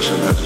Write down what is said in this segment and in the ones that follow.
generation has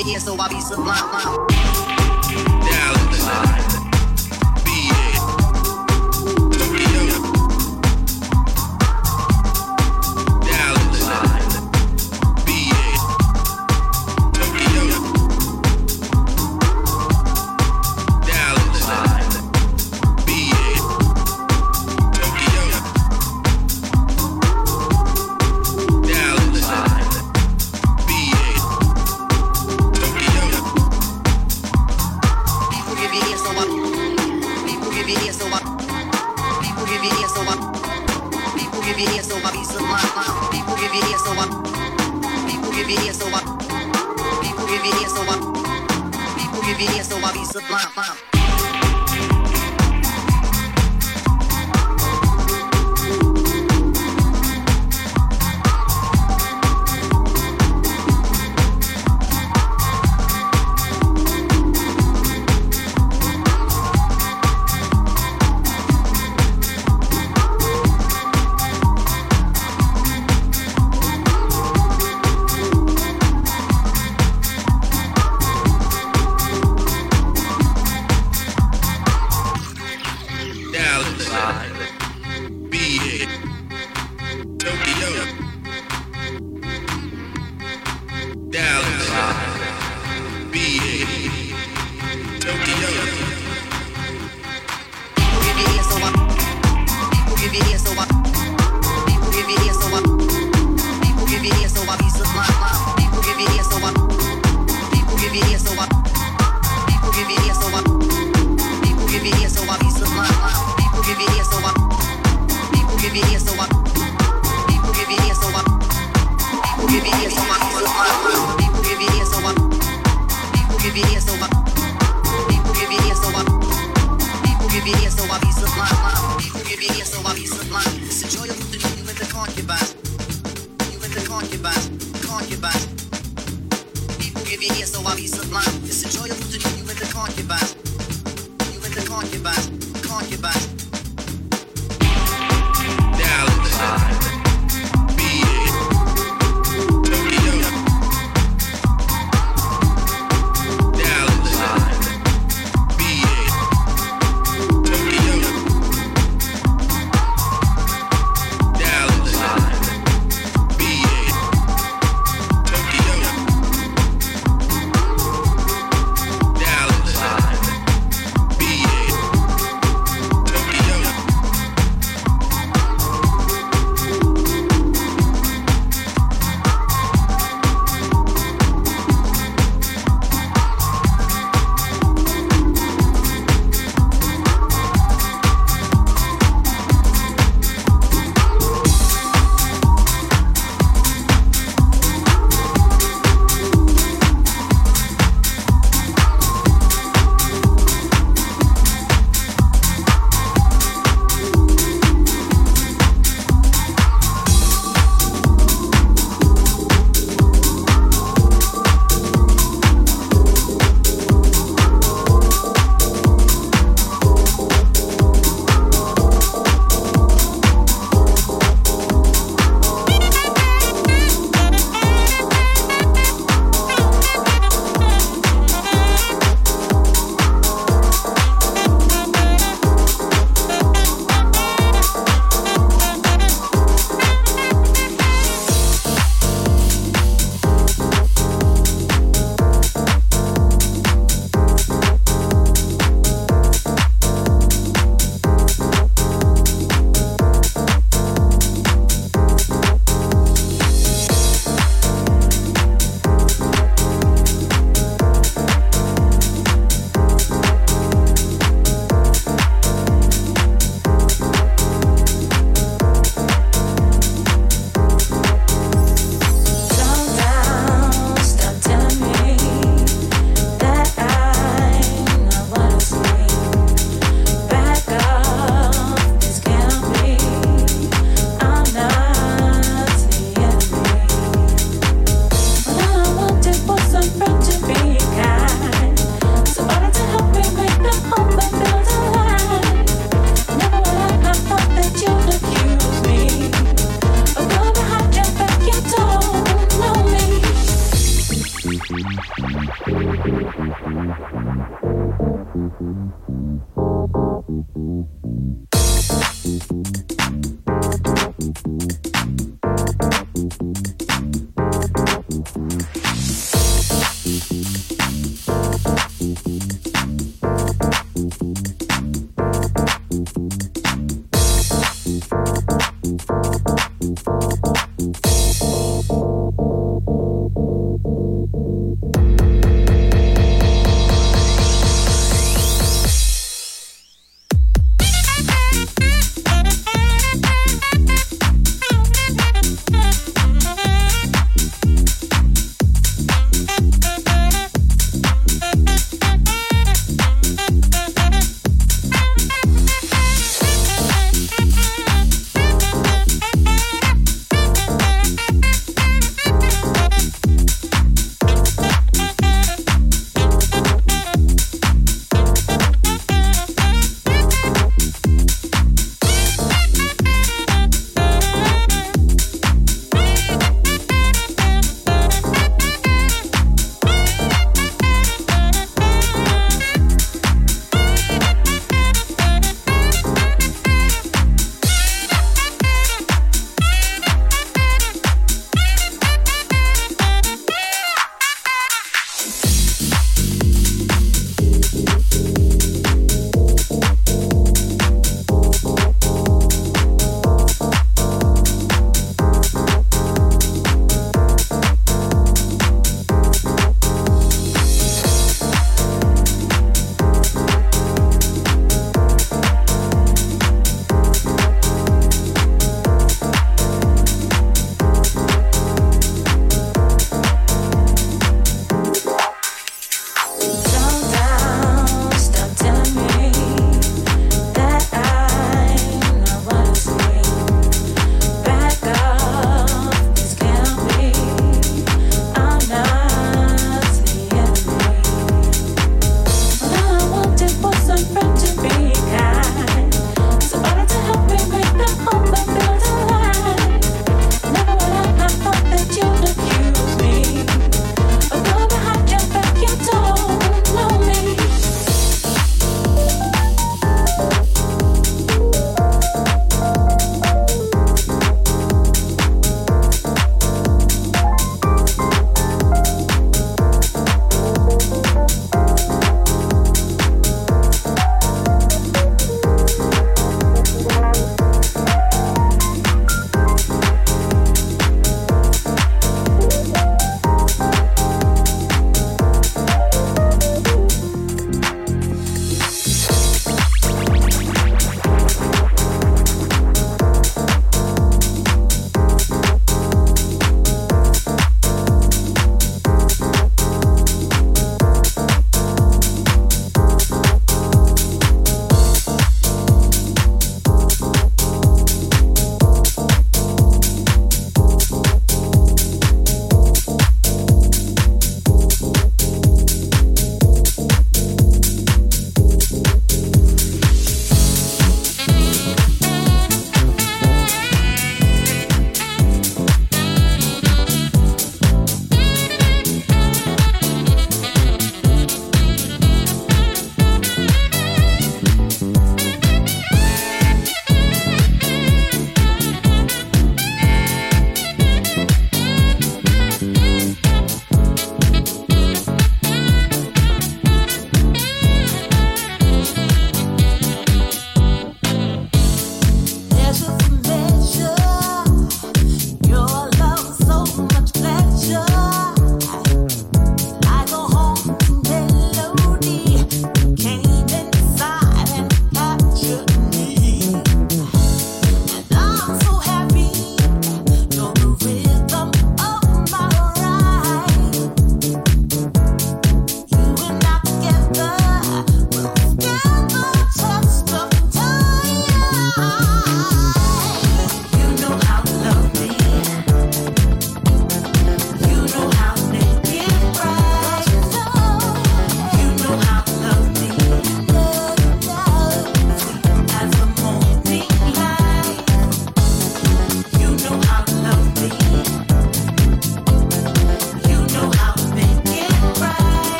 Baby, it's the Wabi Sublime. People give you ears so I be sublime.